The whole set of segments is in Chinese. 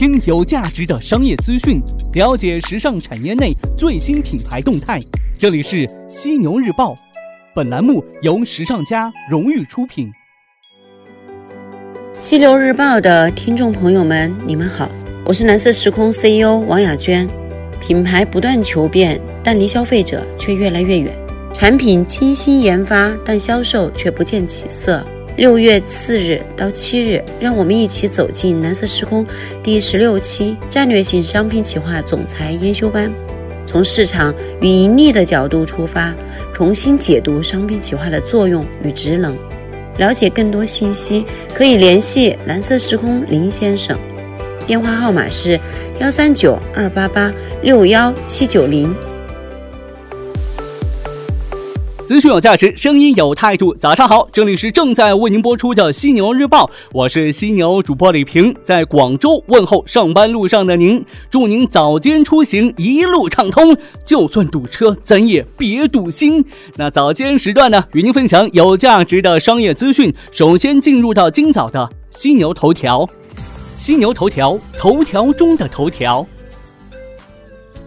听有价值的商业资讯，了解时尚产业内最新品牌动态。这里是犀牛日报，本栏目由时尚家荣誉出品。犀牛日报的听众朋友们，你们好，我是蓝色时空 CEO 王雅娟。品牌不断求变，但离消费者却越来越远；产品精心研发，但销售却不见起色。六月四日到七日，让我们一起走进蓝色时空第十六期战略性商品企划总裁研修班，从市场与盈利的角度出发，重新解读商品企划的作用与职能。了解更多信息，可以联系蓝色时空林先生，电话号码是幺三九二八八六幺七九零。资讯有价值，声音有态度。早上好，这里是正在为您播出的犀牛日报，我是犀牛主播李平，在广州问候上班路上的您，祝您早间出行一路畅通，就算堵车，咱也别堵心。那早间时段呢，与您分享有价值的商业资讯。首先进入到今早的犀牛头条，犀牛头条，头条中的头条。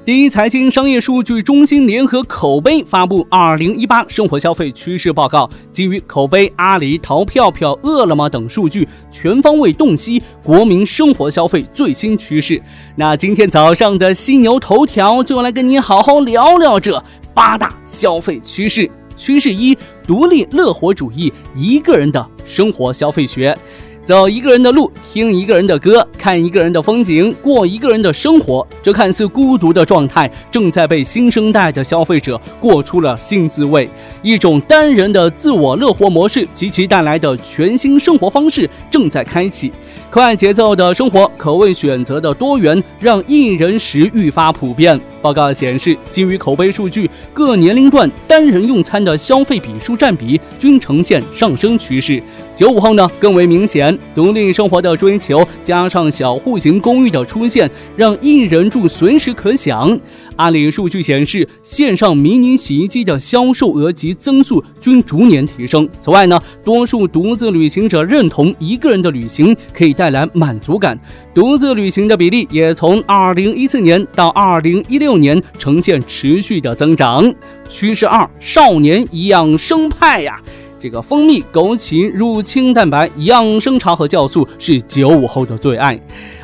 第一财经商业数据中心联合口碑发布《二零一八生活消费趋势报告》，基于口碑、阿里、淘票票、饿了么等数据，全方位洞悉国民生活消费最新趋势。那今天早上的犀牛头条就来跟你好好聊聊这八大消费趋势。趋势一：独立乐活主义，一个人的生活消费学。走一个人的路，听一个人的歌，看一个人的风景，过一个人的生活。这看似孤独的状态，正在被新生代的消费者过出了新滋味。一种单人的自我乐活模式及其带来的全新生活方式正在开启。快节奏的生活，口味选择的多元，让一人食愈发普遍。报告显示，基于口碑数据，各年龄段单人用餐的消费笔数占比均呈现上升趋势。九五后呢更为明显，独立生活的追求加上小户型公寓的出现，让一人住随时可享。阿里数据显示，线上迷你洗衣机的销售额及增速均逐年提升。此外呢，多数独自旅行者认同一个人的旅行可以带来满足感，独自旅行的比例也从二零一四年到二零一六年呈现持续的增长。趋势二：少年养生派呀。这个蜂蜜、枸杞、乳清蛋白、养生茶和酵素是九五后的最爱。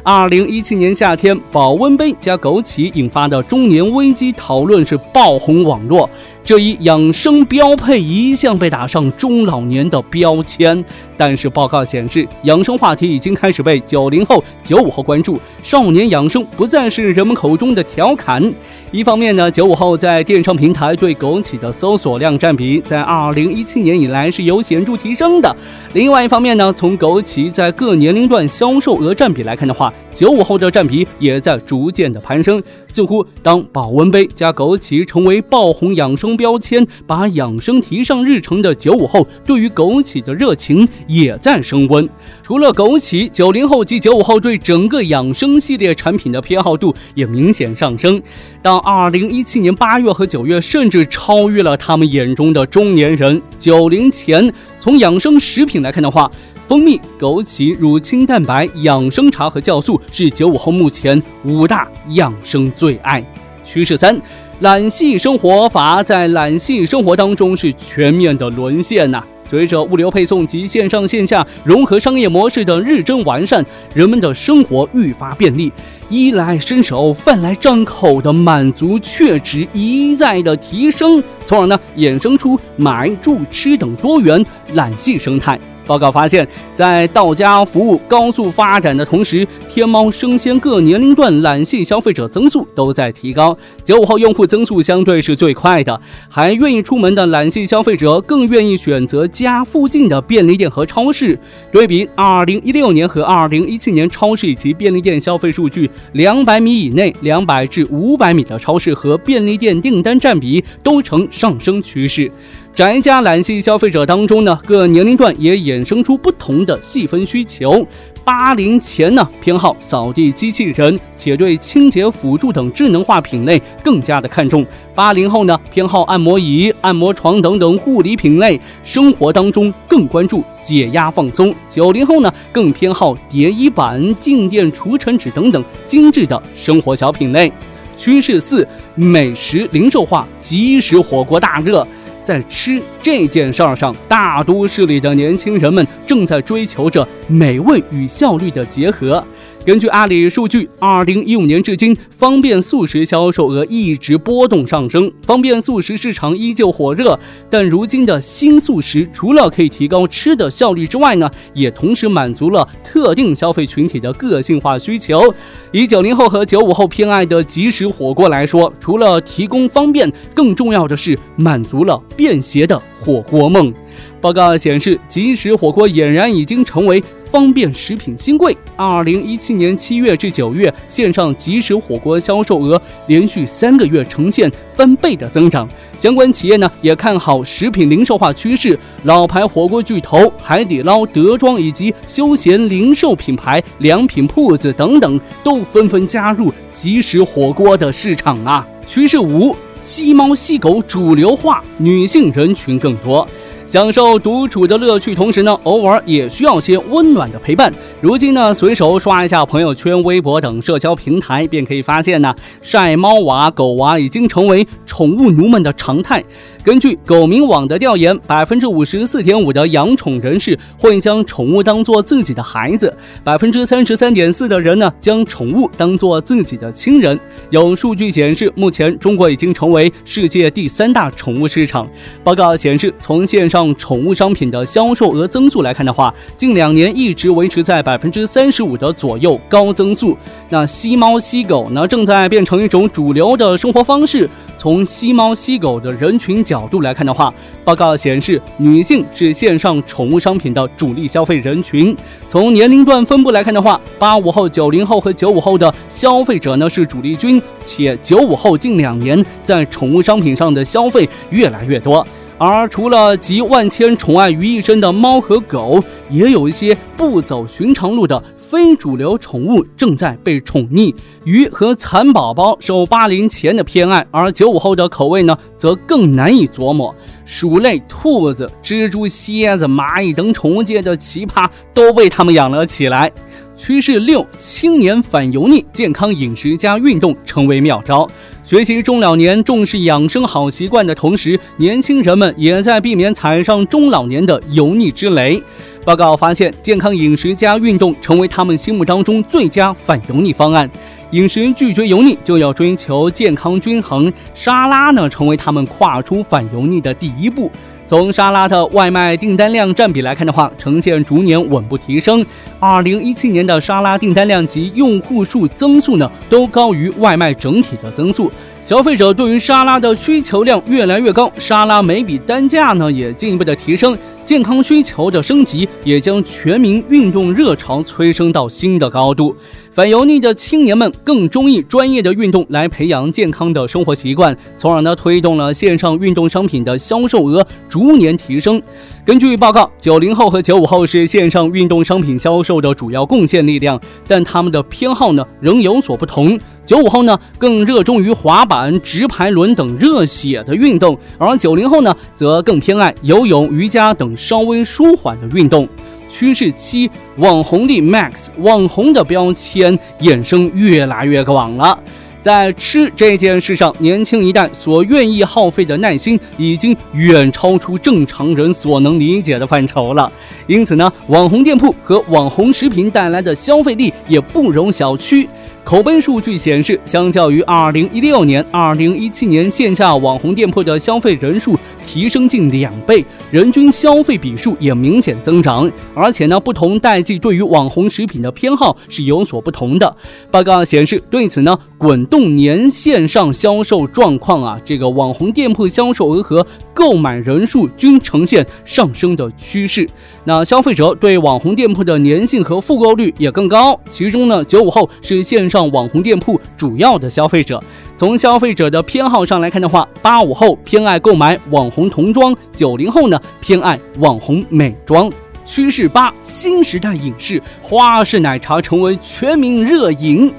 二零一七年夏天，保温杯加枸杞引发的中年危机讨论是爆红网络。这一养生标配一向被打上中老年的标签，但是报告显示，养生话题已经开始被九零后、九五后关注。少年养生不再是人们口中的调侃。一方面呢，九五后在电商平台对枸杞的搜索量占比在二零一七年以来是有显著提升的。另外一方面呢，从枸杞在各年龄段销售额占比来看的话，九五后的占比也在逐渐的攀升。似乎当保温杯加枸杞成为爆红养生。标签把养生提上日程的九五后，对于枸杞的热情也在升温。除了枸杞，九零后及九五后对整个养生系列产品的偏好度也明显上升。到二零一七年八月和九月，甚至超越了他们眼中的中年人。九零前，从养生食品来看的话，蜂蜜、枸杞、乳清蛋白、养生茶和酵素是九五后目前五大养生最爱。趋势三。懒系生活法在懒系生活当中是全面的沦陷呐。随着物流配送及线上线下融合商业模式的日臻完善，人们的生活愈发便利，衣来伸手、饭来张口的满足确值一再的提升，从而呢衍生出买、住、吃等多元懒系生态。报告发现，在到家服务高速发展的同时，天猫生鲜各年龄段懒系消费者增速都在提高。九五后用户增速相对是最快的，还愿意出门的懒系消费者更愿意选择家附近的便利店和超市。对比二零一六年和二零一七年超市以及便利店消费数据，两百米以内、两百至五百米的超市和便利店订单占比都呈上升趋势。宅家懒系消费者当中呢，各年龄段也衍生出不同的细分需求。八零前呢偏好扫地机器人，且对清洁辅助等智能化品类更加的看重。八零后呢偏好按摩仪、按摩床等等护理品类，生活当中更关注解压放松。九零后呢更偏好叠衣板、静电除尘纸等等精致的生活小品类。趋势四：美食零售化，即食火锅大热。在吃这件事儿上，大都市里的年轻人们正在追求着美味与效率的结合。根据阿里数据，二零一五年至今，方便速食销售额一直波动上升，方便速食市场依旧火热。但如今的新速食，除了可以提高吃的效率之外呢，也同时满足了特定消费群体的个性化需求。以九零后和九五后偏爱的即食火锅来说，除了提供方便，更重要的是满足了便携的火锅梦。报告显示，即食火锅俨然已经成为。方便食品新贵，二零一七年七月至九月，线上即食火锅销售额连续三个月呈现翻倍的增长。相关企业呢也看好食品零售化趋势，老牌火锅巨头海底捞、德庄以及休闲零售品牌良品铺子等等，都纷纷加入即食火锅的市场啊。趋势五：吸猫吸狗主流化，女性人群更多。享受独处的乐趣，同时呢，偶尔也需要些温暖的陪伴。如今呢，随手刷一下朋友圈、微博等社交平台，便可以发现呢，晒猫娃、狗娃已经成为宠物奴们的常态。根据狗民网的调研，百分之五十四点五的养宠人士会将宠物当做自己的孩子，百分之三十三点四的人呢将宠物当做自己的亲人。有数据显示，目前中国已经成为世界第三大宠物市场。报告显示，从线上宠物商品的销售额增速来看的话，近两年一直维持在百分之三十五的左右高增速。那吸猫吸狗呢，正在变成一种主流的生活方式。从吸猫吸狗的人群角度来看的话，报告显示，女性是线上宠物商品的主力消费人群。从年龄段分布来看的话，八五后、九零后和九五后的消费者呢是主力军，且九五后近两年在宠物商品上的消费越来越多。而除了集万千宠爱于一身的猫和狗，也有一些不走寻常路的非主流宠物正在被宠溺。鱼和蚕宝宝受八零前的偏爱，而九五后的口味呢，则更难以琢磨。鼠类、兔子、蜘蛛、蝎子、蚂蚁等宠物界的奇葩都被他们养了起来。趋势六：青年反油腻，健康饮食加运动成为妙招。学习中老年重视养生好习惯的同时，年轻人们也在避免踩上中老年的油腻之雷。报告发现，健康饮食加运动成为他们心目当中最佳反油腻方案。饮食拒绝油腻，就要追求健康均衡。沙拉呢，成为他们跨出反油腻的第一步。从沙拉的外卖订单量占比来看的话，呈现逐年稳步提升。二零一七年的沙拉订单量及用户数增速呢，都高于外卖整体的增速。消费者对于沙拉的需求量越来越高，沙拉每笔单价呢也进一步的提升。健康需求的升级，也将全民运动热潮催生到新的高度。反油腻的青年们更中意专业的运动来培养健康的生活习惯，从而呢推动了线上运动商品的销售额逐年提升。根据报告，九零后和九五后是线上运动商品销售的主要贡献力量，但他们的偏好呢仍有所不同。九五后呢更热衷于滑板、直排轮等热血的运动，而九零后呢则更偏爱游泳、瑜伽等稍微舒缓的运动。趋势七：网红力 max，网红的标签衍生越来越广了。在吃这件事上，年轻一代所愿意耗费的耐心已经远超出正常人所能理解的范畴了。因此呢，网红店铺和网红食品带来的消费力也不容小觑。口碑数据显示，相较于2016年、2017年，线下网红店铺的消费人数提升近两倍，人均消费笔数也明显增长。而且呢，不同代际对于网红食品的偏好是有所不同的。报告显示，对此呢，滚动年线上销售状况啊，这个网红店铺销售额和购买人数均呈现上升的趋势。那消费者对网红店铺的粘性和复购率也更高。其中呢，九五后是线上。网红店铺主要的消费者，从消费者的偏好上来看的话，八五后偏爱购买网红童装，九零后呢偏爱网红美妆。趋势八：新时代影视，花式奶茶成为全民热饮。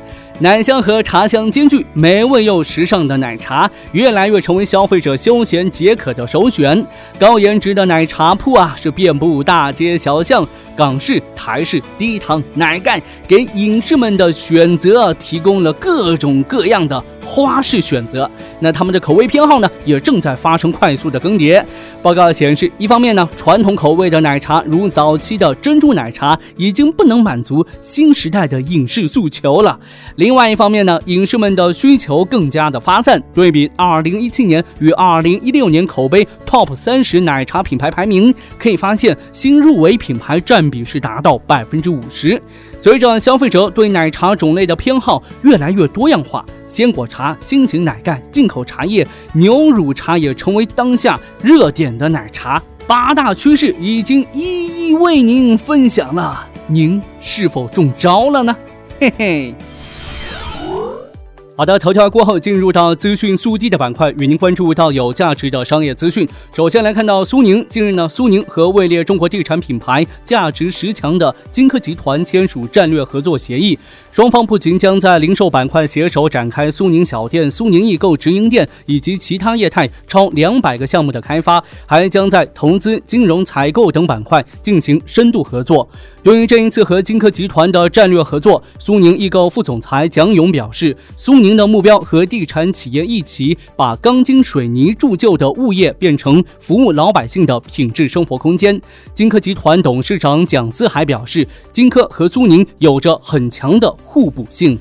奶香和茶香兼具，美味又时尚的奶茶越来越成为消费者休闲解渴的首选。高颜值的奶茶铺啊，是遍布大街小巷。港式、台式、低糖、奶盖，给影视们的选择提供了各种各样的花式选择。那他们的口味偏好呢，也正在发生快速的更迭。报告显示，一方面呢，传统口味的奶茶，如早期的珍珠奶茶，已经不能满足新时代的影视诉求了；另外一方面呢，影视们的需求更加的发散。对比2017年与2016年口碑 TOP 三十奶茶品牌排名，可以发现新入围品牌占。比是达到百分之五十。随着消费者对奶茶种类的偏好越来越多样化，鲜果茶、新型奶盖、进口茶叶、牛乳茶也成为当下热点的奶茶。八大趋势已经一一为您分享了，您是否中招了呢？嘿嘿。好的，头条过后进入到资讯速递的板块，与您关注到有价值的商业资讯。首先来看到苏宁，近日呢，苏宁和位列中国地产品牌价值十强的金科集团签署战略合作协议。双方不仅将在零售板块携手展开苏宁小店、苏宁易购直营店以及其他业态超两百个项目的开发，还将在投资、金融、采购等板块进行深度合作。由于这一次和金科集团的战略合作，苏宁易购副总裁蒋勇表示，苏宁的目标和地产企业一起把钢筋水泥铸就的物业变成服务老百姓的品质生活空间。金科集团董事长蒋思海表示，金科和苏宁有着很强的。互补性。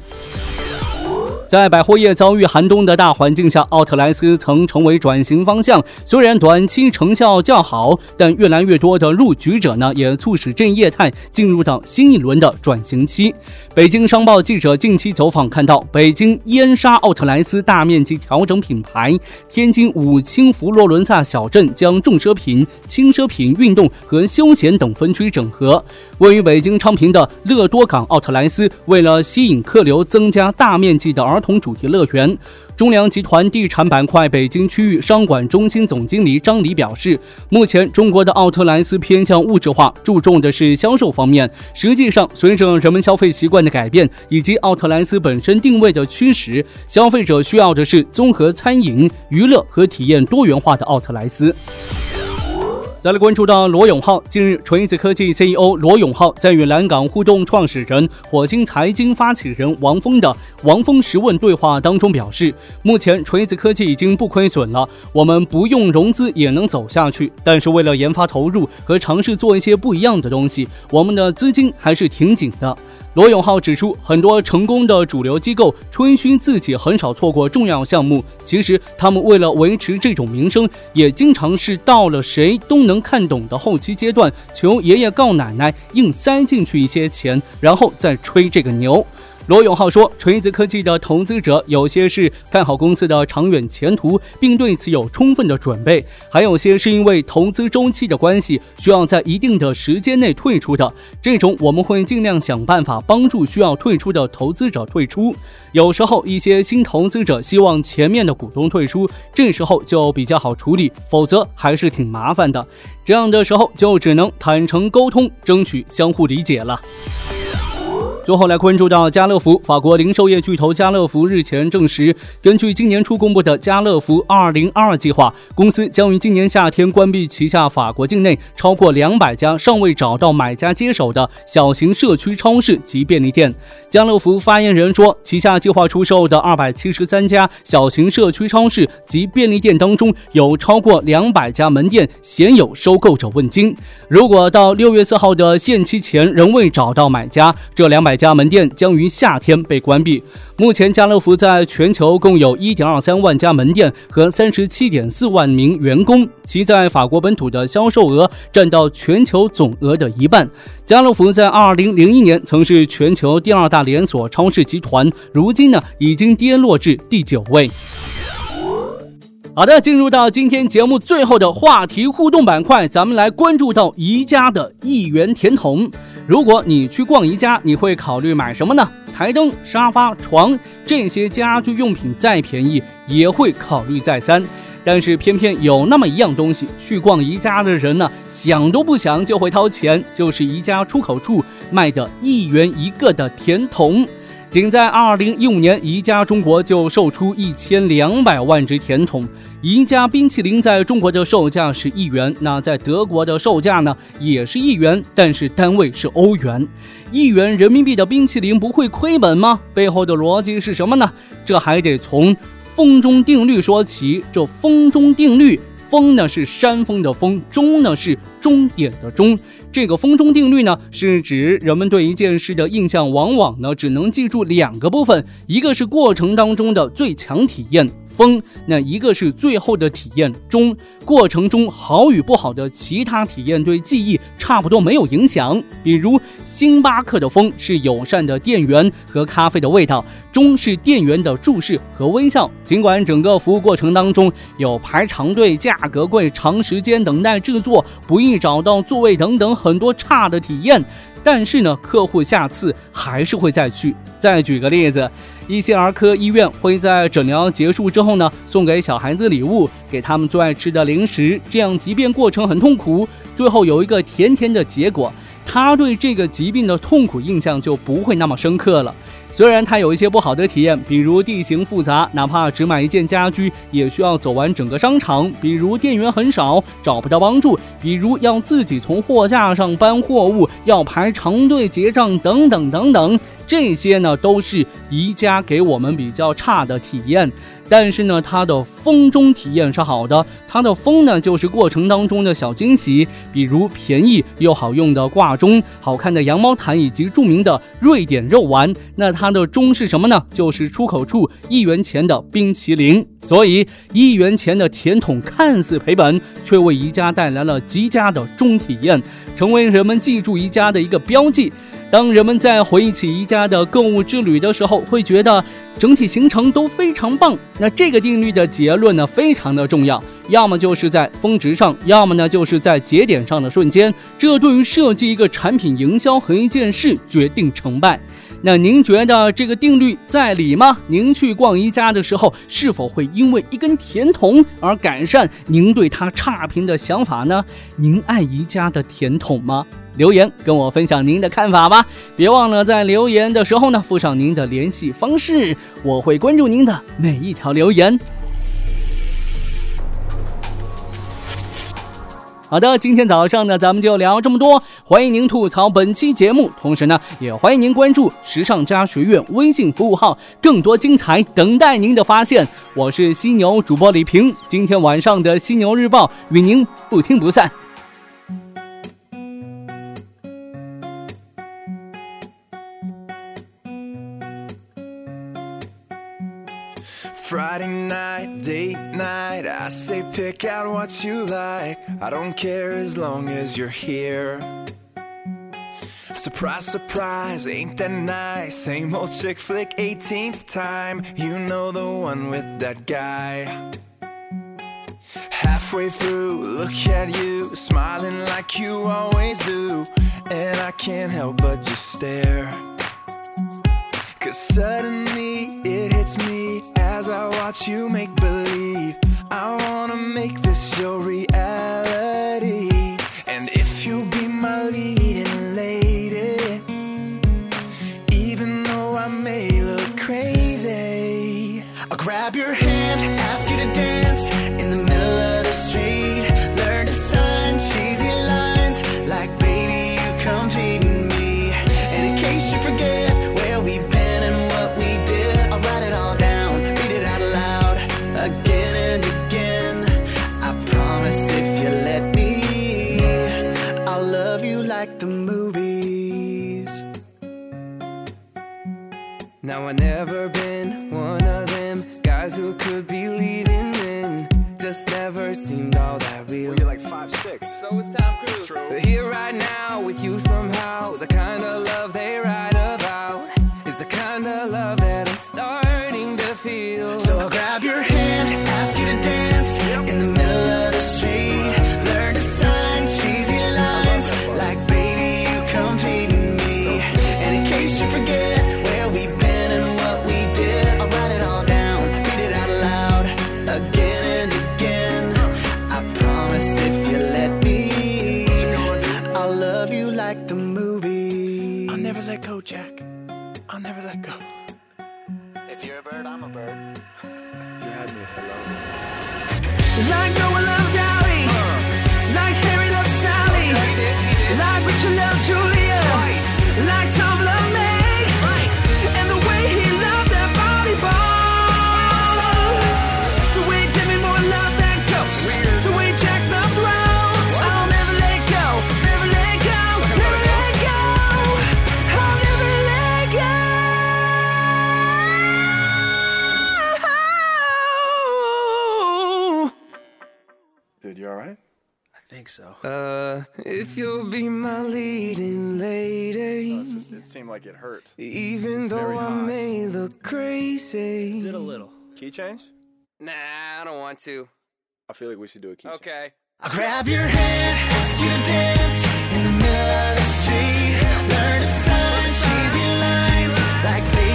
在百货业遭遇寒冬的大环境下，奥特莱斯曾成为转型方向。虽然短期成效较好，但越来越多的入局者呢，也促使这一业态进入到新一轮的转型期。北京商报记者近期走访看到，北京燕莎奥特莱斯大面积调整品牌，天津武清佛罗伦萨小镇将重奢品、轻奢品、运动和休闲等分区整合。位于北京昌平的乐多港奥特莱斯，为了吸引客流，增加大面积的儿儿童主题乐园，中粮集团地产板块北京区域商管中心总经理张黎表示，目前中国的奥特莱斯偏向物质化，注重的是销售方面。实际上，随着人们消费习惯的改变以及奥特莱斯本身定位的驱使，消费者需要的是综合餐饮、娱乐和体验多元化的奥特莱斯。再来关注到罗永浩，近日，锤子科技 CEO 罗永浩在与蓝港互动创始人、火星财经发起人王峰的“王峰十问”对话当中表示，目前锤子科技已经不亏损了，我们不用融资也能走下去。但是为了研发投入和尝试做一些不一样的东西，我们的资金还是挺紧的。罗永浩指出，很多成功的主流机构吹嘘自己很少错过重要项目，其实他们为了维持这种名声，也经常是到了谁都能看懂的后期阶段，求爷爷告奶奶，硬塞进去一些钱，然后再吹这个牛。罗永浩说：“锤子科技的投资者有些是看好公司的长远前途，并对此有充分的准备；还有些是因为投资周期的关系，需要在一定的时间内退出的。这种我们会尽量想办法帮助需要退出的投资者退出。有时候一些新投资者希望前面的股东退出，这时候就比较好处理，否则还是挺麻烦的。这样的时候就只能坦诚沟通，争取相互理解了。”最后来关注到家乐福，法国零售业巨头家乐福日前证实，根据今年初公布的家乐福2022计划，公司将于今年夏天关闭旗下法国境内超过两百家尚未找到买家接手的小型社区超市及便利店。家乐福发言人说，旗下计划出售的273家小型社区超市及便利店当中，有超过两百家门店鲜有收购者问津。如果到六月四号的限期前仍未找到买家，这两百。家门店将于夏天被关闭。目前，家乐福在全球共有一点二三万家门店和三十七点四万名员工，其在法国本土的销售额占到全球总额的一半。家乐福在二零零一年曾是全球第二大连锁超市集团，如今呢已经跌落至第九位。好的，进入到今天节目最后的话题互动板块，咱们来关注到宜家的一元甜筒。如果你去逛宜家，你会考虑买什么呢？台灯、沙发、床这些家居用品再便宜，也会考虑再三。但是偏偏有那么一样东西，去逛宜家的人呢，想都不想就会掏钱，就是宜家出口处卖的一元一个的甜筒。仅在二零一五年，宜家中国就售出一千两百万只甜筒。宜家冰淇淋在中国的售价是一元，那在德国的售价呢，也是一元，但是单位是欧元。一元人民币的冰淇淋不会亏本吗？背后的逻辑是什么呢？这还得从风中定律说起。这风中定律。峰呢是山峰的峰，终呢是终点的终。这个风中定律呢，是指人们对一件事的印象，往往呢只能记住两个部分，一个是过程当中的最强体验。风，那一个是最后的体验中，过程中好与不好的其他体验对记忆差不多没有影响。比如星巴克的风是友善的店员和咖啡的味道，中是店员的注视和微笑。尽管整个服务过程当中有排长队、价格贵、长时间等待制作、不易找到座位等等很多差的体验，但是呢，客户下次还是会再去。再举个例子。一些儿科医院会在诊疗结束之后呢，送给小孩子礼物，给他们最爱吃的零食，这样即便过程很痛苦，最后有一个甜甜的结果，他对这个疾病的痛苦印象就不会那么深刻了。虽然它有一些不好的体验，比如地形复杂，哪怕只买一件家居也需要走完整个商场；比如店员很少，找不到帮助；比如要自己从货架上搬货物，要排长队结账，等等等等。这些呢，都是宜家给我们比较差的体验。但是呢，它的风中体验是好的。它的风呢，就是过程当中的小惊喜，比如便宜又好用的挂钟、好看的羊毛毯以及著名的瑞典肉丸。那它的钟是什么呢？就是出口处一元钱的冰淇淋。所以一元钱的甜筒看似赔本，却为宜家带来了极佳的钟体验，成为人们记住宜家的一个标记。当人们在回忆起宜家的购物之旅的时候，会觉得整体行程都非常棒。那这个定律的结论呢，非常的重要，要么就是在峰值上，要么呢就是在节点上的瞬间。这对于设计一个产品营销和一件事决定成败。那您觉得这个定律在理吗？您去逛宜家的时候，是否会因为一根甜筒而改善您对它差评的想法呢？您爱宜家的甜筒吗？留言跟我分享您的看法吧，别忘了在留言的时候呢附上您的联系方式，我会关注您的每一条留言。好的，今天早上呢咱们就聊这么多，欢迎您吐槽本期节目，同时呢也欢迎您关注时尚家学院微信服务号，更多精彩等待您的发现。我是犀牛主播李平，今天晚上的犀牛日报与您不听不散。Pick out what you like. I don't care as long as you're here. Surprise, surprise, ain't that nice? Same old chick flick, 18th time. You know the one with that guy. Halfway through, look at you, smiling like you always do. And I can't help but just stare. Cause suddenly it hits me as I watch you make believe. I wanna make this your reality. And if you be my leading lady, even though I may look crazy, I'll grab your hand, ask you to dance in the middle of the street. Learn to sign cheesy lines like, baby, you complete me. And in case you forget forget. think so. Uh, if you'll be my leading lady. Oh, just, it seemed like it hurt. Even though I may look crazy. Did a little. Key change? Nah, I don't want to. I feel like we should do a key okay. change. Okay. I'll grab your hand, ask you to dance in the middle of the street. Learn to cheesy lines like baby.